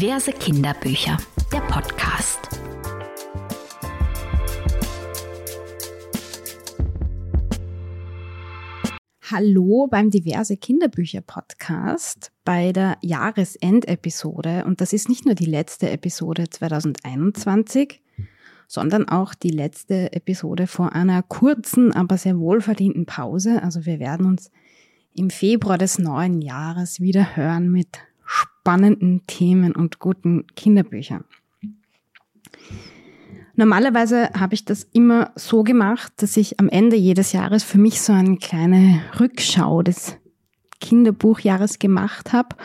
Diverse Kinderbücher, der Podcast. Hallo beim Diverse Kinderbücher Podcast bei der Jahresendepisode. Und das ist nicht nur die letzte Episode 2021, sondern auch die letzte Episode vor einer kurzen, aber sehr wohlverdienten Pause. Also wir werden uns im Februar des neuen Jahres wieder hören mit spannenden Themen und guten Kinderbüchern. Normalerweise habe ich das immer so gemacht, dass ich am Ende jedes Jahres für mich so eine kleine Rückschau des Kinderbuchjahres gemacht habe.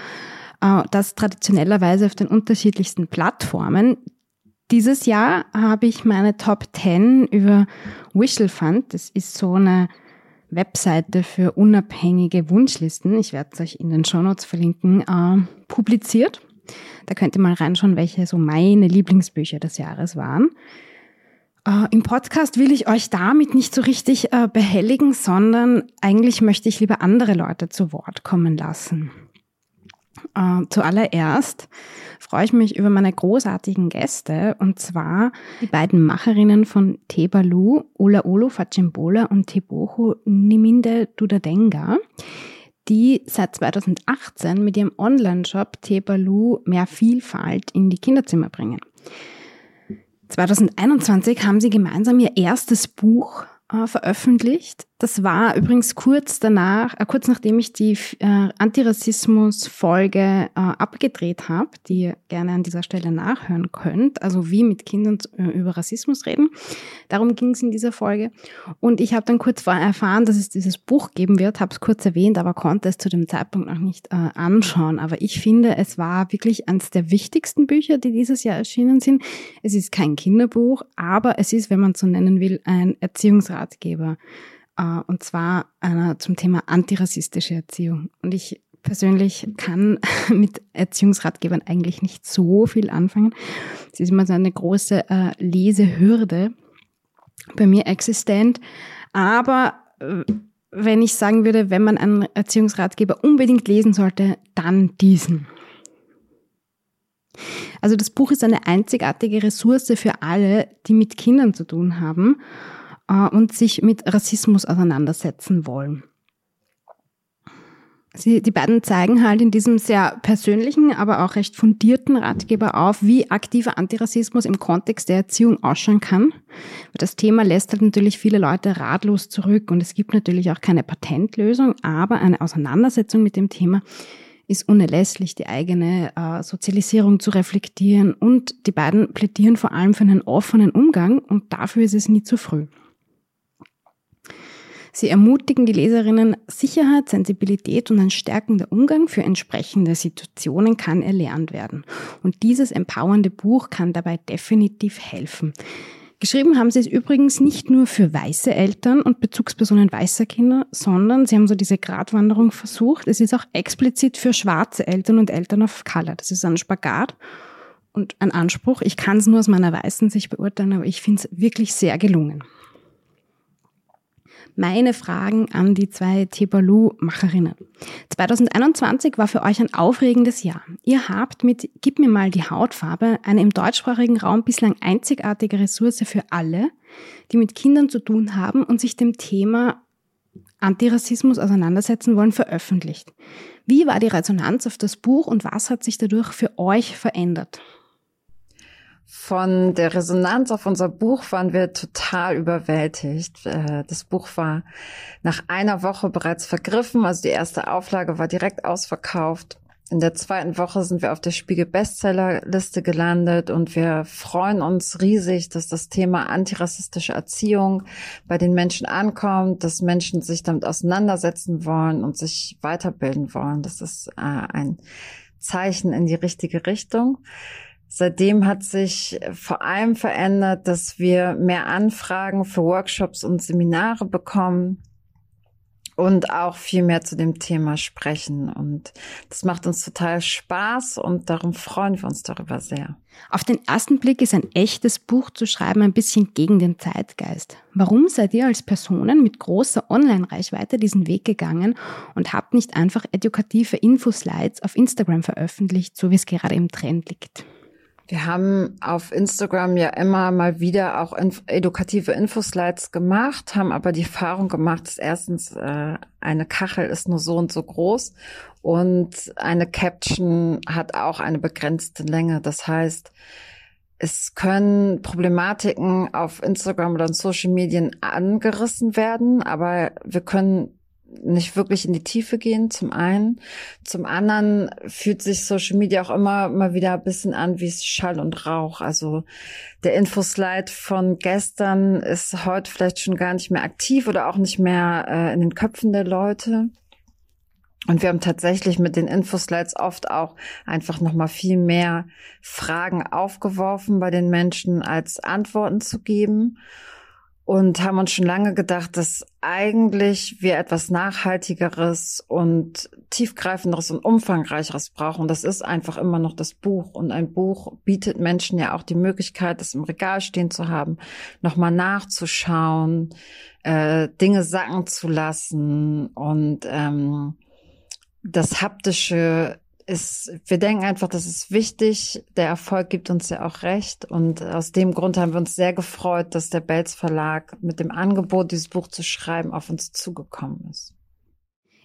Äh, das traditionellerweise auf den unterschiedlichsten Plattformen. Dieses Jahr habe ich meine Top 10 über Wishel Fund. Das ist so eine Webseite für unabhängige Wunschlisten, ich werde es euch in den Shownotes verlinken, äh, publiziert. Da könnt ihr mal reinschauen, welche so meine Lieblingsbücher des Jahres waren. Äh, Im Podcast will ich euch damit nicht so richtig äh, behelligen, sondern eigentlich möchte ich lieber andere Leute zu Wort kommen lassen. Äh, zuallererst freue ich mich über meine großartigen Gäste und zwar die beiden Macherinnen von Tebalu, Ola Olo Fachimbola und Teboho Niminde Dudadenga, die seit 2018 mit ihrem Online-Shop Tebalu mehr Vielfalt in die Kinderzimmer bringen. 2021 haben sie gemeinsam ihr erstes Buch äh, veröffentlicht. Das war übrigens kurz danach, äh, kurz nachdem ich die äh, Antirassismus-Folge äh, abgedreht habe, die ihr gerne an dieser Stelle nachhören könnt, also wie mit Kindern äh, über Rassismus reden. Darum ging es in dieser Folge. Und ich habe dann kurz vorher erfahren, dass es dieses Buch geben wird, habe es kurz erwähnt, aber konnte es zu dem Zeitpunkt noch nicht anschauen. Aber ich finde, es war wirklich eines der wichtigsten Bücher, die dieses Jahr erschienen sind. Es ist kein Kinderbuch, aber es ist, wenn man so nennen will, ein Erziehungsratgeber. Äh, und zwar zum Thema antirassistische Erziehung. Und ich persönlich kann mit Erziehungsratgebern eigentlich nicht so viel anfangen. Es ist immer so eine große äh, Lesehürde bei mir existent. Aber äh, wenn ich sagen würde, wenn man einen Erziehungsratgeber unbedingt lesen sollte, dann diesen. Also das Buch ist eine einzigartige Ressource für alle, die mit Kindern zu tun haben und sich mit Rassismus auseinandersetzen wollen. Sie, die beiden zeigen halt in diesem sehr persönlichen, aber auch recht fundierten Ratgeber auf, wie aktiver Antirassismus im Kontext der Erziehung ausschauen kann. Das Thema lässt halt natürlich viele Leute ratlos zurück und es gibt natürlich auch keine Patentlösung, aber eine Auseinandersetzung mit dem Thema ist unerlässlich, die eigene äh, Sozialisierung zu reflektieren und die beiden plädieren vor allem für einen offenen Umgang und dafür ist es nie zu früh. Sie ermutigen die Leserinnen, Sicherheit, Sensibilität und ein stärkender Umgang für entsprechende Situationen kann erlernt werden. Und dieses empowernde Buch kann dabei definitiv helfen. Geschrieben haben sie es übrigens nicht nur für weiße Eltern und Bezugspersonen weißer Kinder, sondern sie haben so diese Gratwanderung versucht. Es ist auch explizit für schwarze Eltern und Eltern of Color. Das ist ein Spagat und ein Anspruch. Ich kann es nur aus meiner weißen Sicht beurteilen, aber ich finde es wirklich sehr gelungen meine Fragen an die zwei Tebalu-Macherinnen. 2021 war für euch ein aufregendes Jahr. Ihr habt mit Gib mir mal die Hautfarbe eine im deutschsprachigen Raum bislang einzigartige Ressource für alle, die mit Kindern zu tun haben und sich dem Thema Antirassismus auseinandersetzen wollen, veröffentlicht. Wie war die Resonanz auf das Buch und was hat sich dadurch für euch verändert? Von der Resonanz auf unser Buch waren wir total überwältigt. Äh, das Buch war nach einer Woche bereits vergriffen, also die erste Auflage war direkt ausverkauft. In der zweiten Woche sind wir auf der Spiegel Bestsellerliste gelandet und wir freuen uns riesig, dass das Thema antirassistische Erziehung bei den Menschen ankommt, dass Menschen sich damit auseinandersetzen wollen und sich weiterbilden wollen. Das ist äh, ein Zeichen in die richtige Richtung. Seitdem hat sich vor allem verändert, dass wir mehr Anfragen für Workshops und Seminare bekommen und auch viel mehr zu dem Thema sprechen. Und das macht uns total Spaß und darum freuen wir uns darüber sehr. Auf den ersten Blick ist ein echtes Buch zu schreiben ein bisschen gegen den Zeitgeist. Warum seid ihr als Personen mit großer Online-Reichweite diesen Weg gegangen und habt nicht einfach edukative Infoslides auf Instagram veröffentlicht, so wie es gerade im Trend liegt? Wir haben auf Instagram ja immer mal wieder auch inf edukative Infoslides gemacht, haben aber die Erfahrung gemacht, dass erstens äh, eine Kachel ist nur so und so groß und eine Caption hat auch eine begrenzte Länge. Das heißt, es können Problematiken auf Instagram oder in Social Medien angerissen werden, aber wir können nicht wirklich in die Tiefe gehen, zum einen. Zum anderen fühlt sich Social Media auch immer mal wieder ein bisschen an wie Schall und Rauch. Also der Infoslide von gestern ist heute vielleicht schon gar nicht mehr aktiv oder auch nicht mehr äh, in den Köpfen der Leute. Und wir haben tatsächlich mit den Infoslides oft auch einfach nochmal viel mehr Fragen aufgeworfen bei den Menschen, als Antworten zu geben und haben uns schon lange gedacht, dass eigentlich wir etwas Nachhaltigeres und tiefgreifenderes und umfangreicheres brauchen. Das ist einfach immer noch das Buch. Und ein Buch bietet Menschen ja auch die Möglichkeit, das im Regal stehen zu haben, nochmal nachzuschauen, äh, Dinge sacken zu lassen und ähm, das haptische ist, wir denken einfach, das ist wichtig. Der Erfolg gibt uns ja auch recht. Und aus dem Grund haben wir uns sehr gefreut, dass der Belz Verlag mit dem Angebot, dieses Buch zu schreiben, auf uns zugekommen ist.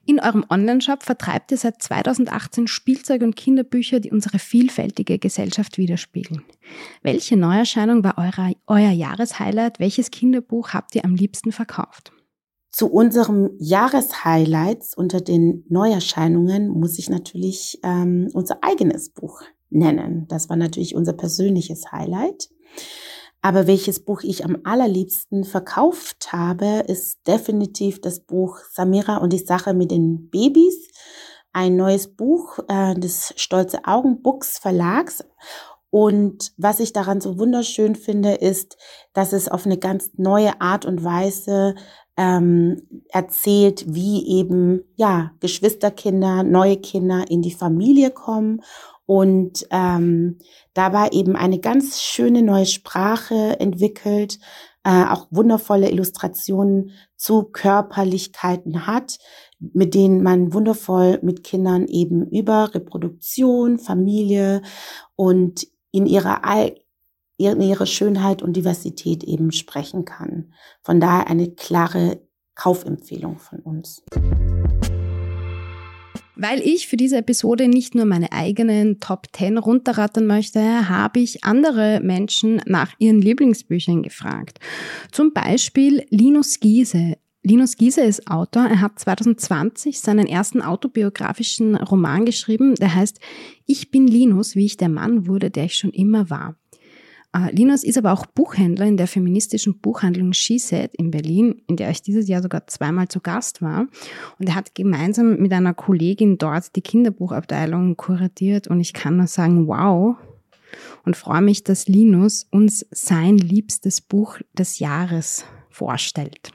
In eurem Onlineshop vertreibt ihr seit 2018 Spielzeug und Kinderbücher, die unsere vielfältige Gesellschaft widerspiegeln. Welche Neuerscheinung war euer, euer Jahreshighlight? Welches Kinderbuch habt ihr am liebsten verkauft? Zu unserem Jahreshighlights unter den Neuerscheinungen muss ich natürlich ähm, unser eigenes Buch nennen. Das war natürlich unser persönliches Highlight. Aber welches Buch ich am allerliebsten verkauft habe, ist definitiv das Buch Samira und die Sache mit den Babys. Ein neues Buch äh, des Stolze Augen Books Verlags. Und was ich daran so wunderschön finde, ist, dass es auf eine ganz neue Art und Weise ähm, erzählt, wie eben ja Geschwisterkinder, neue Kinder in die Familie kommen. Und ähm, dabei eben eine ganz schöne neue Sprache entwickelt, äh, auch wundervolle Illustrationen zu Körperlichkeiten hat, mit denen man wundervoll mit Kindern eben über Reproduktion, Familie und in ihrer ihre Schönheit und Diversität eben sprechen kann. Von daher eine klare Kaufempfehlung von uns. Weil ich für diese Episode nicht nur meine eigenen Top 10 runterrattern möchte, habe ich andere Menschen nach ihren Lieblingsbüchern gefragt. Zum Beispiel Linus Giese. Linus Giese ist Autor. Er hat 2020 seinen ersten autobiografischen Roman geschrieben, der heißt Ich bin Linus, wie ich der Mann wurde, der ich schon immer war. Äh, Linus ist aber auch Buchhändler in der feministischen Buchhandlung SheSet in Berlin, in der ich dieses Jahr sogar zweimal zu Gast war. Und er hat gemeinsam mit einer Kollegin dort die Kinderbuchabteilung kuratiert und ich kann nur sagen, wow. Und freue mich, dass Linus uns sein liebstes Buch des Jahres vorstellt.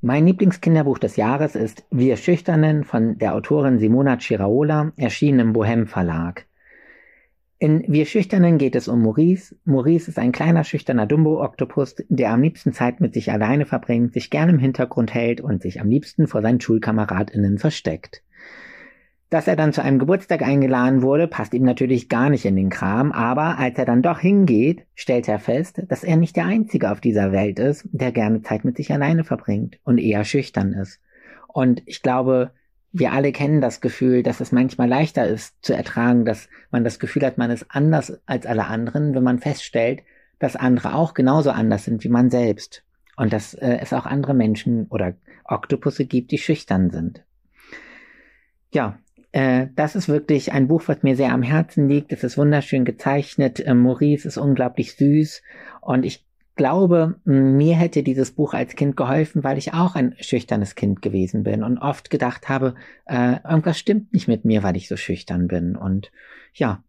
Mein Lieblingskinderbuch des Jahres ist Wir Schüchternen von der Autorin Simona Ciraola, erschienen im Bohem Verlag. In Wir Schüchternen geht es um Maurice. Maurice ist ein kleiner, schüchterner Dumbo-Oktopus, der am liebsten Zeit mit sich alleine verbringt, sich gern im Hintergrund hält und sich am liebsten vor seinen SchulkameradInnen versteckt. Dass er dann zu einem Geburtstag eingeladen wurde, passt ihm natürlich gar nicht in den Kram, aber als er dann doch hingeht, stellt er fest, dass er nicht der Einzige auf dieser Welt ist, der gerne Zeit mit sich alleine verbringt und eher schüchtern ist. Und ich glaube, wir alle kennen das Gefühl, dass es manchmal leichter ist zu ertragen, dass man das Gefühl hat, man ist anders als alle anderen, wenn man feststellt, dass andere auch genauso anders sind wie man selbst. Und dass äh, es auch andere Menschen oder Oktopusse gibt, die schüchtern sind. Ja, äh, das ist wirklich ein Buch, was mir sehr am Herzen liegt. Es ist wunderschön gezeichnet. Äh, Maurice ist unglaublich süß. Und ich glaube, mir hätte dieses Buch als Kind geholfen, weil ich auch ein schüchternes Kind gewesen bin und oft gedacht habe, äh, irgendwas stimmt nicht mit mir, weil ich so schüchtern bin. Und ja,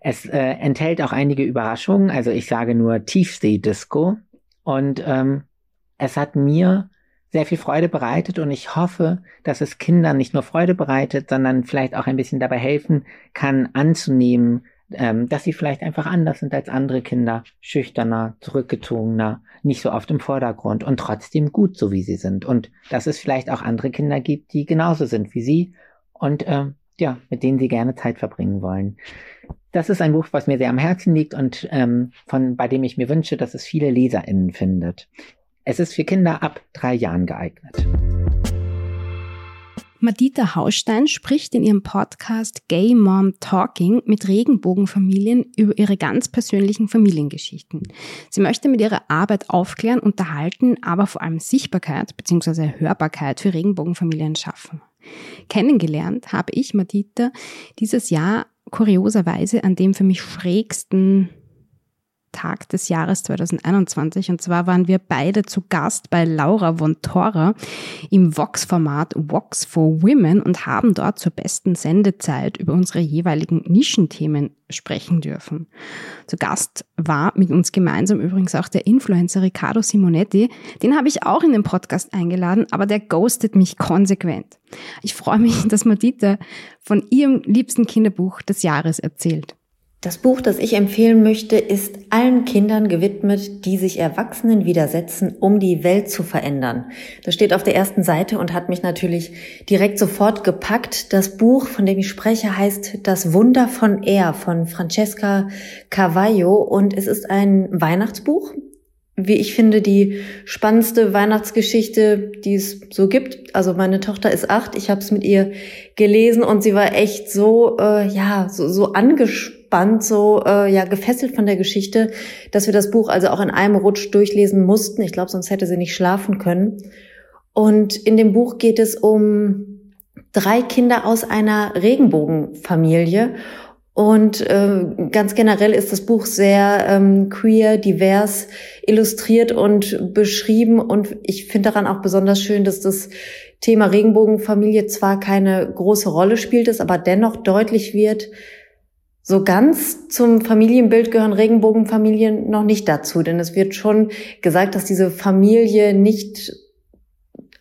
es äh, enthält auch einige Überraschungen. Also ich sage nur Tiefsee-Disco. Und ähm, es hat mir sehr viel Freude bereitet und ich hoffe, dass es Kindern nicht nur Freude bereitet, sondern vielleicht auch ein bisschen dabei helfen kann, anzunehmen, ähm, dass sie vielleicht einfach anders sind als andere Kinder, schüchterner, zurückgezogener, nicht so oft im Vordergrund und trotzdem gut, so wie sie sind. Und dass es vielleicht auch andere Kinder gibt, die genauso sind wie sie und ähm, ja, mit denen sie gerne Zeit verbringen wollen. Das ist ein Buch, was mir sehr am Herzen liegt und ähm, von bei dem ich mir wünsche, dass es viele LeserInnen findet. Es ist für Kinder ab drei Jahren geeignet. Madita Hausstein spricht in ihrem Podcast Gay Mom Talking mit Regenbogenfamilien über ihre ganz persönlichen Familiengeschichten. Sie möchte mit ihrer Arbeit aufklären, unterhalten, aber vor allem Sichtbarkeit bzw. Hörbarkeit für Regenbogenfamilien schaffen. Kennengelernt habe ich Madita dieses Jahr kurioserweise an dem für mich schrägsten Tag des Jahres 2021. Und zwar waren wir beide zu Gast bei Laura von Tora im Vox-Format Vox for Women und haben dort zur besten Sendezeit über unsere jeweiligen Nischenthemen sprechen dürfen. Zu Gast war mit uns gemeinsam übrigens auch der Influencer Riccardo Simonetti. Den habe ich auch in den Podcast eingeladen, aber der ghostet mich konsequent. Ich freue mich, dass Madita von ihrem liebsten Kinderbuch des Jahres erzählt. Das Buch, das ich empfehlen möchte, ist allen Kindern gewidmet, die sich Erwachsenen widersetzen, um die Welt zu verändern. Das steht auf der ersten Seite und hat mich natürlich direkt sofort gepackt. Das Buch, von dem ich spreche, heißt Das Wunder von Er von Francesca Carvalho und es ist ein Weihnachtsbuch. Wie ich finde, die spannendste Weihnachtsgeschichte, die es so gibt. Also meine Tochter ist acht, ich habe es mit ihr gelesen und sie war echt so, äh, ja, so, so angespannt Band so äh, ja gefesselt von der Geschichte, dass wir das Buch also auch in einem Rutsch durchlesen mussten. Ich glaube, sonst hätte sie nicht schlafen können. Und in dem Buch geht es um drei Kinder aus einer Regenbogenfamilie. Und äh, ganz generell ist das Buch sehr ähm, queer, divers illustriert und beschrieben. Und ich finde daran auch besonders schön, dass das Thema Regenbogenfamilie zwar keine große Rolle spielt, es aber dennoch deutlich wird, so ganz zum Familienbild gehören Regenbogenfamilien noch nicht dazu, denn es wird schon gesagt, dass diese Familie nicht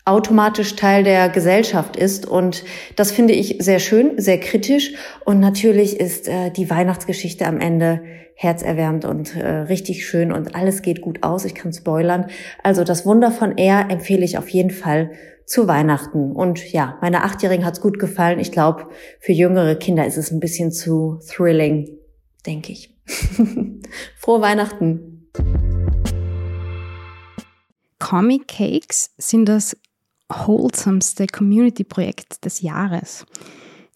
automatisch Teil der Gesellschaft ist. Und das finde ich sehr schön, sehr kritisch. Und natürlich ist äh, die Weihnachtsgeschichte am Ende herzerwärmend und äh, richtig schön und alles geht gut aus. Ich kann spoilern. Also das Wunder von Er empfehle ich auf jeden Fall zu Weihnachten. Und ja, meiner Achtjährigen hat's gut gefallen. Ich glaube, für jüngere Kinder ist es ein bisschen zu thrilling, denke ich. Frohe Weihnachten. Comic Cakes sind das wholesomeste Community-Projekt des Jahres.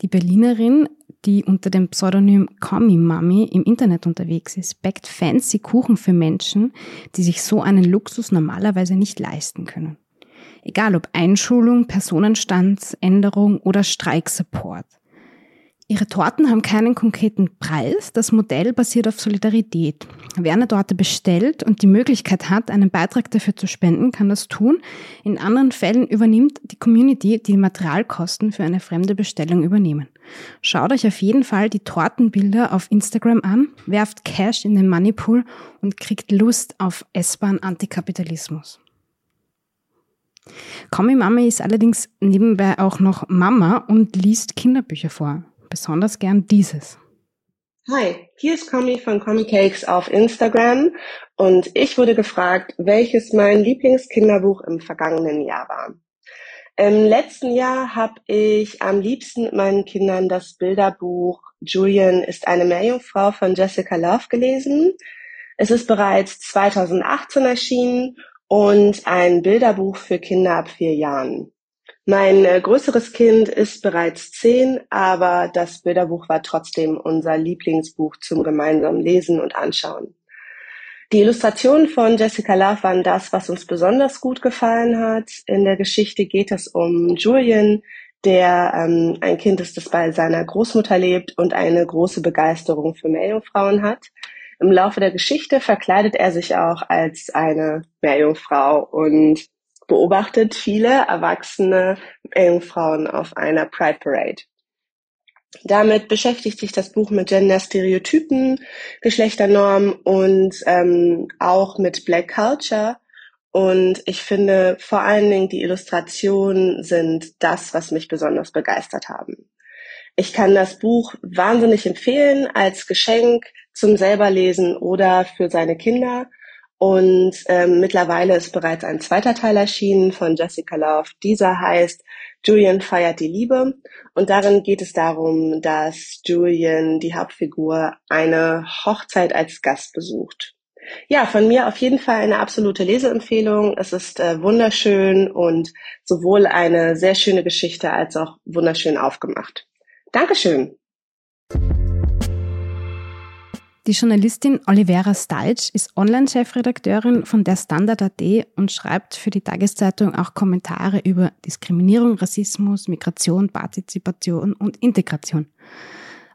Die Berlinerin, die unter dem Pseudonym Comi Mami im Internet unterwegs ist, backt fancy Kuchen für Menschen, die sich so einen Luxus normalerweise nicht leisten können. Egal ob Einschulung, Personenstandsänderung oder Streiksupport. Ihre Torten haben keinen konkreten Preis. Das Modell basiert auf Solidarität. Wer eine Torte bestellt und die Möglichkeit hat, einen Beitrag dafür zu spenden, kann das tun. In anderen Fällen übernimmt die Community die Materialkosten für eine fremde Bestellung übernehmen. Schaut euch auf jeden Fall die Tortenbilder auf Instagram an, werft Cash in den Moneypool und kriegt Lust auf essbaren Antikapitalismus. Kommi Mami ist allerdings nebenbei auch noch Mama und liest Kinderbücher vor. Besonders gern dieses. Hi, hier ist Comi von Comic Cakes auf Instagram und ich wurde gefragt, welches mein Lieblingskinderbuch im vergangenen Jahr war. Im letzten Jahr habe ich am liebsten mit meinen Kindern das Bilderbuch Julian ist eine Meerjungfrau von Jessica Love gelesen. Es ist bereits 2018 erschienen und ein Bilderbuch für Kinder ab vier Jahren. Mein äh, größeres Kind ist bereits zehn, aber das Bilderbuch war trotzdem unser Lieblingsbuch zum gemeinsamen Lesen und Anschauen. Die Illustrationen von Jessica Love waren das, was uns besonders gut gefallen hat. In der Geschichte geht es um Julian, der ähm, ein Kind ist, das bei seiner Großmutter lebt und eine große Begeisterung für Meerjungfrauen hat. Im Laufe der Geschichte verkleidet er sich auch als eine Meerjungfrau und beobachtet viele erwachsene Meerjungfrauen auf einer Pride Parade. Damit beschäftigt sich das Buch mit Gender-Stereotypen, Geschlechternormen und ähm, auch mit Black Culture. Und ich finde vor allen Dingen die Illustrationen sind das, was mich besonders begeistert haben. Ich kann das Buch wahnsinnig empfehlen als Geschenk zum selberlesen oder für seine Kinder. Und ähm, mittlerweile ist bereits ein zweiter Teil erschienen von Jessica Love. Dieser heißt Julian feiert die Liebe. Und darin geht es darum, dass Julian, die Hauptfigur, eine Hochzeit als Gast besucht. Ja, von mir auf jeden Fall eine absolute Leseempfehlung. Es ist äh, wunderschön und sowohl eine sehr schöne Geschichte als auch wunderschön aufgemacht. Dankeschön. Die Journalistin Olivera Stalc ist Online-Chefredakteurin von der Standard.at und schreibt für die Tageszeitung auch Kommentare über Diskriminierung, Rassismus, Migration, Partizipation und Integration.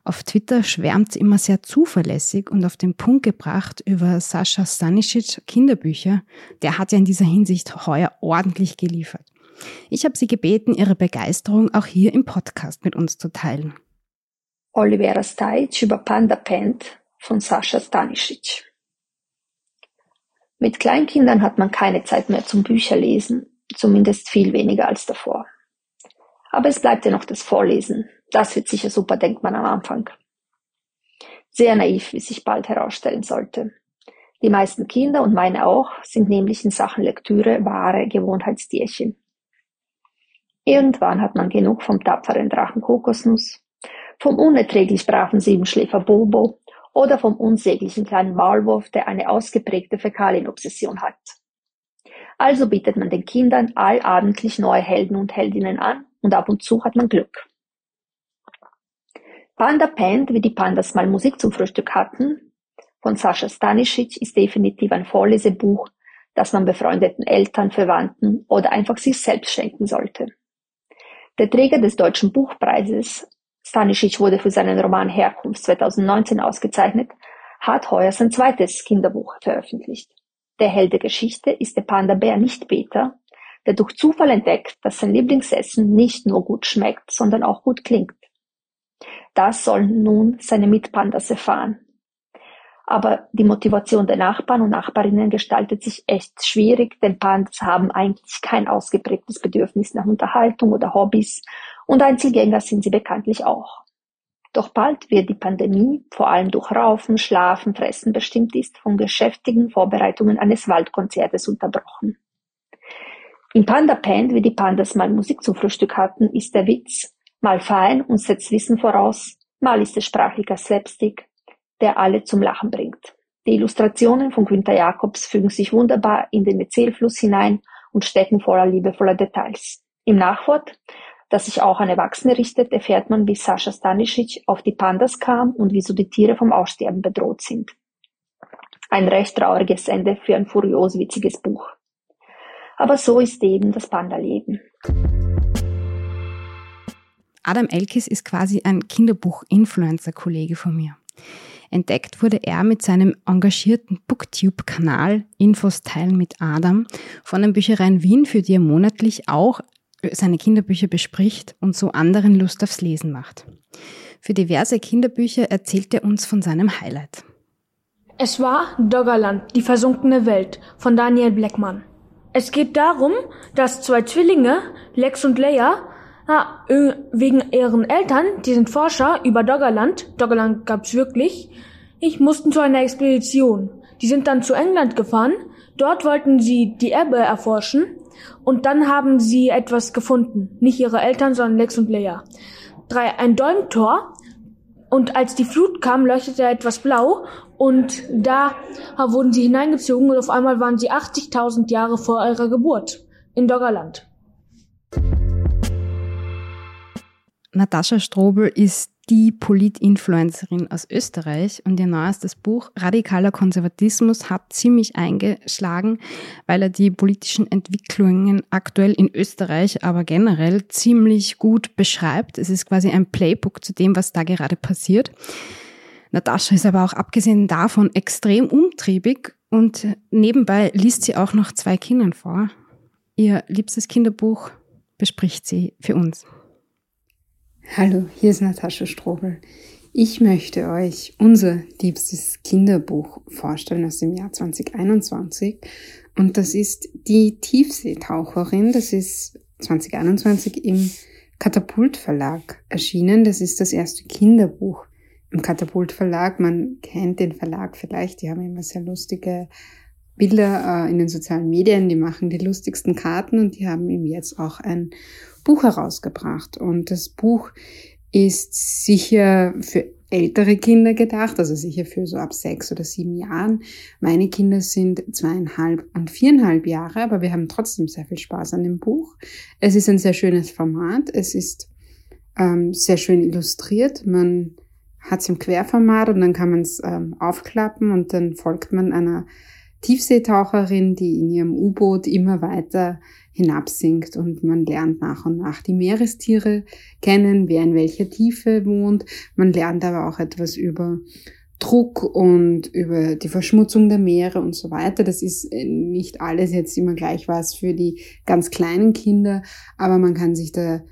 Auf Twitter schwärmt sie immer sehr zuverlässig und auf den Punkt gebracht über Sascha Stanisic Kinderbücher. Der hat ja in dieser Hinsicht heuer ordentlich geliefert. Ich habe sie gebeten, ihre Begeisterung auch hier im Podcast mit uns zu teilen. Olivera Stajc über Panda Pant von Sascha Stanisic. Mit Kleinkindern hat man keine Zeit mehr zum Bücherlesen, zumindest viel weniger als davor. Aber es bleibt ja noch das Vorlesen. Das wird sicher super, denkt man am Anfang. Sehr naiv, wie sich bald herausstellen sollte. Die meisten Kinder und meine auch sind nämlich in Sachen Lektüre wahre Gewohnheitstierchen. Irgendwann hat man genug vom tapferen Drachen Kokosnuss, vom unerträglich braven Siebenschläfer Bobo oder vom unsäglichen kleinen Maulwurf, der eine ausgeprägte Fäkalienobsession hat. Also bietet man den Kindern allabendlich neue Helden und Heldinnen an und ab und zu hat man Glück. Panda Pant, wie die Pandas mal Musik zum Frühstück hatten, von Sascha Stanisic ist definitiv ein Vorlesebuch, das man befreundeten Eltern, Verwandten oder einfach sich selbst schenken sollte. Der Träger des Deutschen Buchpreises, Stanisic wurde für seinen Roman Herkunft 2019 ausgezeichnet, hat heuer sein zweites Kinderbuch veröffentlicht. Der Held der Geschichte ist der Panda-Bär Nicht-Beter, der durch Zufall entdeckt, dass sein Lieblingsessen nicht nur gut schmeckt, sondern auch gut klingt. Das sollen nun seine Mitpandas erfahren. Aber die Motivation der Nachbarn und Nachbarinnen gestaltet sich echt schwierig, denn Pandas haben eigentlich kein ausgeprägtes Bedürfnis nach Unterhaltung oder Hobbys und Einzelgänger sind sie bekanntlich auch. Doch bald wird die Pandemie, vor allem durch Raufen, Schlafen, Fressen bestimmt ist, von geschäftigen Vorbereitungen eines Waldkonzertes unterbrochen. Im Panda Pand, wie die Pandas mal Musik zum Frühstück hatten, ist der Witz mal fein und setzt Wissen voraus, mal ist es sprachlicher Slapstick, der alle zum Lachen bringt. Die Illustrationen von Günter Jacobs fügen sich wunderbar in den Erzählfluss hinein und stecken voller liebevoller Details. Im Nachwort das sich auch an Erwachsene richtet, erfährt man, wie Sascha Stanisic auf die Pandas kam und wieso die Tiere vom Aussterben bedroht sind. Ein recht trauriges Ende für ein furios witziges Buch. Aber so ist eben das Panda-Leben. Adam Elkis ist quasi ein Kinderbuch-Influencer-Kollege von mir. Entdeckt wurde er mit seinem engagierten Booktube-Kanal Infos teilen mit Adam von den Büchereien Wien, für die er monatlich auch seine Kinderbücher bespricht und so anderen Lust aufs Lesen macht. Für diverse Kinderbücher erzählt er uns von seinem Highlight. Es war Doggerland, die versunkene Welt von Daniel Blackman. Es geht darum, dass zwei Zwillinge, Lex und Leia, wegen ihren Eltern, die sind Forscher über Doggerland, Doggerland gab's wirklich, ich mussten zu einer Expedition. Die sind dann zu England gefahren, dort wollten sie die Ebbe erforschen und dann haben sie etwas gefunden. Nicht ihre Eltern, sondern Lex und Leia. Drei, ein Däumtor. Und als die Flut kam, leuchtete etwas blau. Und da wurden sie hineingezogen und auf einmal waren sie 80.000 Jahre vor ihrer Geburt in Doggerland. Natascha Strobel ist die Polit-Influencerin aus Österreich und ihr neuestes Buch Radikaler Konservatismus hat ziemlich eingeschlagen, weil er die politischen Entwicklungen aktuell in Österreich, aber generell ziemlich gut beschreibt. Es ist quasi ein Playbook zu dem, was da gerade passiert. Natascha ist aber auch abgesehen davon extrem umtriebig und nebenbei liest sie auch noch zwei Kindern vor. Ihr liebstes Kinderbuch bespricht sie für uns. Hallo, hier ist Natascha Strobel. Ich möchte euch unser liebstes Kinderbuch vorstellen aus dem Jahr 2021. Und das ist die Tiefseetaucherin. Das ist 2021 im Katapult Verlag erschienen. Das ist das erste Kinderbuch im Katapult Verlag. Man kennt den Verlag vielleicht. Die haben immer sehr lustige Bilder äh, in den sozialen Medien. Die machen die lustigsten Karten und die haben ihm jetzt auch ein Buch herausgebracht. Und das Buch ist sicher für ältere Kinder gedacht, also sicher für so ab sechs oder sieben Jahren. Meine Kinder sind zweieinhalb und viereinhalb Jahre, aber wir haben trotzdem sehr viel Spaß an dem Buch. Es ist ein sehr schönes Format. Es ist ähm, sehr schön illustriert. Man hat es im Querformat und dann kann man es ähm, aufklappen und dann folgt man einer Tiefseetaucherin, die in ihrem U-Boot immer weiter hinabsinkt und man lernt nach und nach die Meerestiere kennen, wer in welcher Tiefe wohnt. Man lernt aber auch etwas über Druck und über die Verschmutzung der Meere und so weiter. Das ist äh, nicht alles jetzt immer gleich was für die ganz kleinen Kinder, aber man kann sich da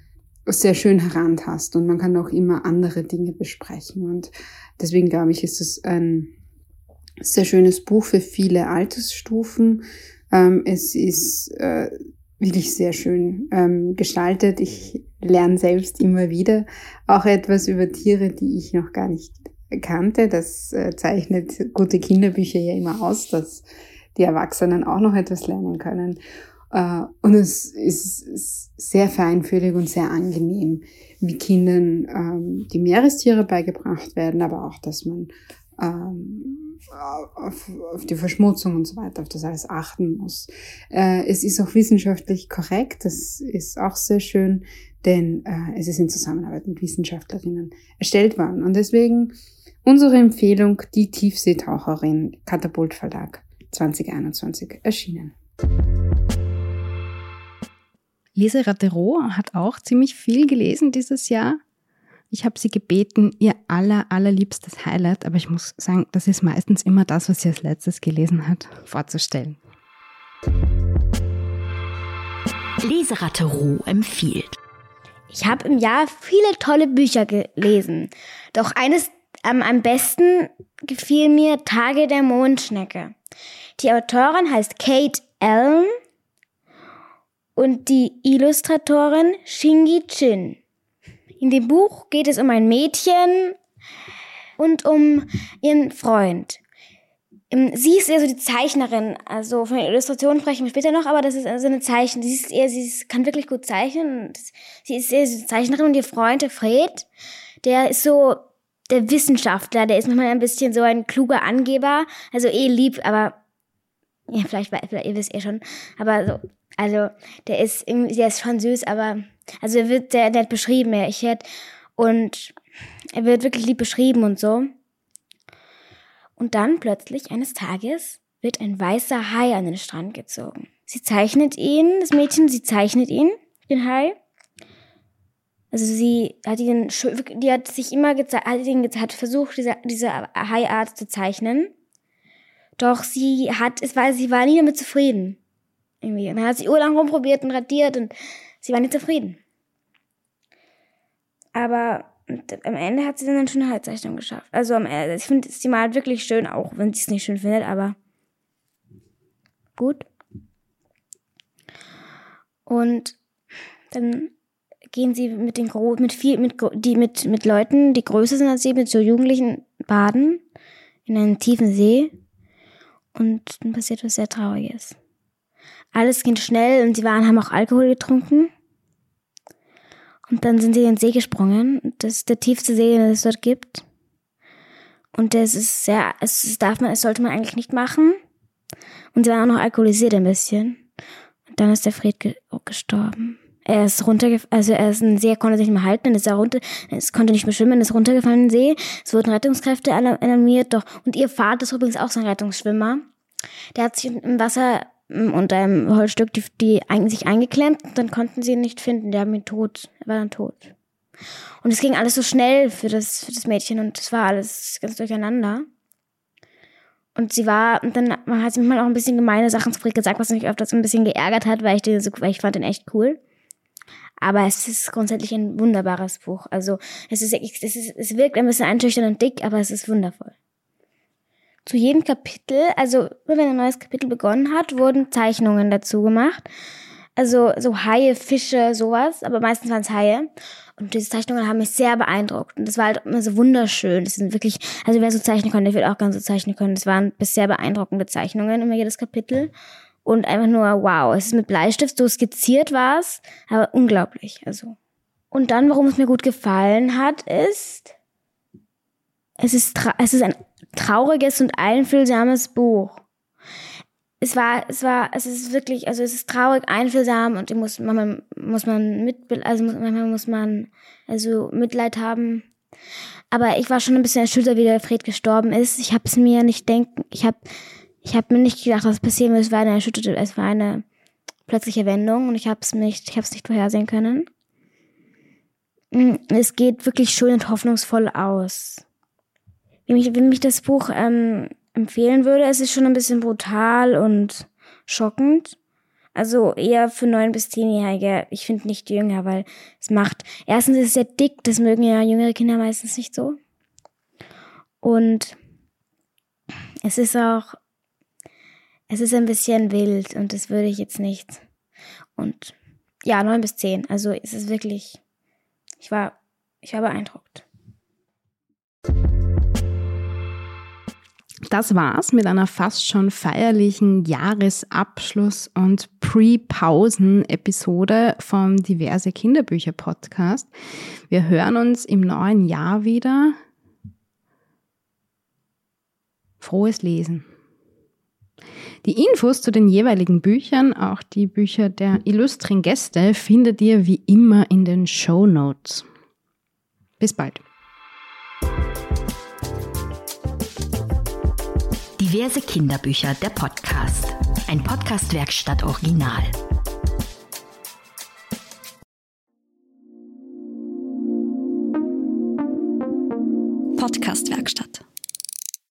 sehr schön herantasten und man kann auch immer andere Dinge besprechen. Und deswegen glaube ich, ist es ein sehr schönes Buch für viele Altersstufen. Ähm, es ist äh, wirklich sehr schön ähm, gestaltet. Ich lerne selbst immer wieder auch etwas über Tiere, die ich noch gar nicht kannte. Das äh, zeichnet gute Kinderbücher ja immer aus, dass die Erwachsenen auch noch etwas lernen können. Äh, und es ist sehr feinfühlig und sehr angenehm, wie Kindern ähm, die Meerestiere beigebracht werden, aber auch, dass man ähm, auf, auf die Verschmutzung und so weiter, auf das alles achten muss. Äh, es ist auch wissenschaftlich korrekt, das ist auch sehr schön, denn äh, es ist in Zusammenarbeit mit Wissenschaftlerinnen erstellt worden. Und deswegen unsere Empfehlung, die Tiefseetaucherin, Katapult Verlag 2021 erschienen. Lise Rattero hat auch ziemlich viel gelesen dieses Jahr. Ich habe sie gebeten, ihr aller, allerliebstes Highlight, aber ich muss sagen, das ist meistens immer das, was sie als letztes gelesen hat, vorzustellen. Leseratte Ruh empfiehlt. Ich habe im Jahr viele tolle Bücher gelesen. Doch eines ähm, am besten gefiel mir Tage der Mondschnecke. Die Autorin heißt Kate Allen und die Illustratorin Shingi Chin. In dem Buch geht es um ein Mädchen und um ihren Freund. Ähm, sie ist eher so die Zeichnerin, also von der Illustration sprechen wir später noch, aber das ist also eine Zeichen. Sie ist eher, sie ist, kann wirklich gut zeichnen. Sie ist eher so die Zeichnerin und ihr Freund, der Fred, der ist so der Wissenschaftler, der ist manchmal ein bisschen so ein kluger Angeber, also eh lieb, aber ja, vielleicht, vielleicht ihr wisst eh schon, aber so, also der ist irgendwie, der ist schon süß, aber also er wird sehr nett beschrieben, er ich hätte und er wird wirklich lieb beschrieben und so. Und dann plötzlich eines Tages wird ein weißer Hai an den Strand gezogen. Sie zeichnet ihn, das Mädchen, sie zeichnet ihn, den Hai. Also sie hat ihn, die hat sich immer gezeigt, hat, ihn, hat versucht, diese, diese Haiart zu zeichnen. Doch sie hat, es war, sie war nie damit zufrieden. Irgendwie. Und dann hat sie urlang rumprobiert und radiert und sie war nicht zufrieden. Aber am Ende hat sie dann eine schöne Halbzeichnung geschafft. Also am Ende, ich finde, sie malt wirklich schön, auch wenn sie es nicht schön findet, aber gut. Und dann gehen sie mit den Gro mit viel mit die mit mit Leuten, die größer sind als sie, mit so Jugendlichen baden in einem tiefen See und dann passiert was sehr Trauriges. Alles ging schnell und sie waren haben auch Alkohol getrunken und dann sind sie in den See gesprungen. Das ist der tiefste See, den es dort gibt. Und das ist sehr, es darf man, es sollte man eigentlich nicht machen. Und sie waren auch noch alkoholisiert ein bisschen. Und dann ist der Fred ge oh, gestorben. Er ist runtergefallen, also er ist ein See, er konnte sich nicht mehr halten, ist er runter, es konnte nicht mehr schwimmen, ist runtergefallen in den See. Es wurden Rettungskräfte alarmiert, doch, und ihr Vater ist übrigens auch so ein Rettungsschwimmer. Der hat sich im Wasser und einem Holzstück die, die sich eingeklemmt und dann konnten sie ihn nicht finden. Der haben ihn tot. Er war dann tot. Und es ging alles so schnell für das, für das Mädchen und es war alles ganz durcheinander. Und sie war, und dann hat sie manchmal auch ein bisschen gemeine Sachen zu Frick gesagt, was mich öfters ein bisschen geärgert hat, weil ich den so, weil ich fand den echt cool. Aber es ist grundsätzlich ein wunderbares Buch. Also, es ist, es ist, es wirkt ein bisschen einschüchternd und dick, aber es ist wundervoll. Zu jedem Kapitel, also wenn ein neues Kapitel begonnen hat, wurden Zeichnungen dazu gemacht. Also so Haie, Fische, sowas, aber meistens waren es Haie. Und diese Zeichnungen haben mich sehr beeindruckt. Und das war halt immer so wunderschön. Das sind wirklich, also wer so zeichnen konnte, der wird auch ganz so zeichnen können. Das waren bisher beeindruckende Zeichnungen, immer jedes Kapitel. Und einfach nur, wow, es ist mit Bleistift so skizziert war es, aber unglaublich, also. Und dann, warum es mir gut gefallen hat, ist, es ist, es ist ein trauriges und einfühlsames Buch. Es war, es war, es ist wirklich, also es ist traurig, einfühlsam und muss, manchmal muss man mit, also manchmal muss man, also Mitleid haben. Aber ich war schon ein bisschen erschüttert, wie der Fred gestorben ist. Ich habe es mir nicht denken, ich habe, ich habe mir nicht gedacht, was passieren wird. Es war eine erschütterte, es war eine plötzliche Wendung und ich habe es nicht, ich habe es nicht vorhersehen können. Mm, es geht wirklich schön und hoffnungsvoll aus. Wenn mich, wenn mich das Buch ähm, empfehlen würde, es ist schon ein bisschen brutal und schockend. Also eher für neun bis zehnjährige. Ich finde nicht jünger, weil es macht. Erstens ist es sehr dick, das mögen ja jüngere Kinder meistens nicht so. Und es ist auch, es ist ein bisschen wild und das würde ich jetzt nicht. Und ja, neun bis zehn. Also es ist wirklich, ich war, ich war beeindruckt. Das war's mit einer fast schon feierlichen Jahresabschluss- und Pre-Pausen-Episode vom Diverse Kinderbücher Podcast. Wir hören uns im neuen Jahr wieder. Frohes Lesen. Die Infos zu den jeweiligen Büchern, auch die Bücher der illustren Gäste, findet ihr wie immer in den Show Notes. Bis bald. Diverse Kinderbücher, der Podcast. Ein Podcast-Werkstatt Original. Podcast-Werkstatt.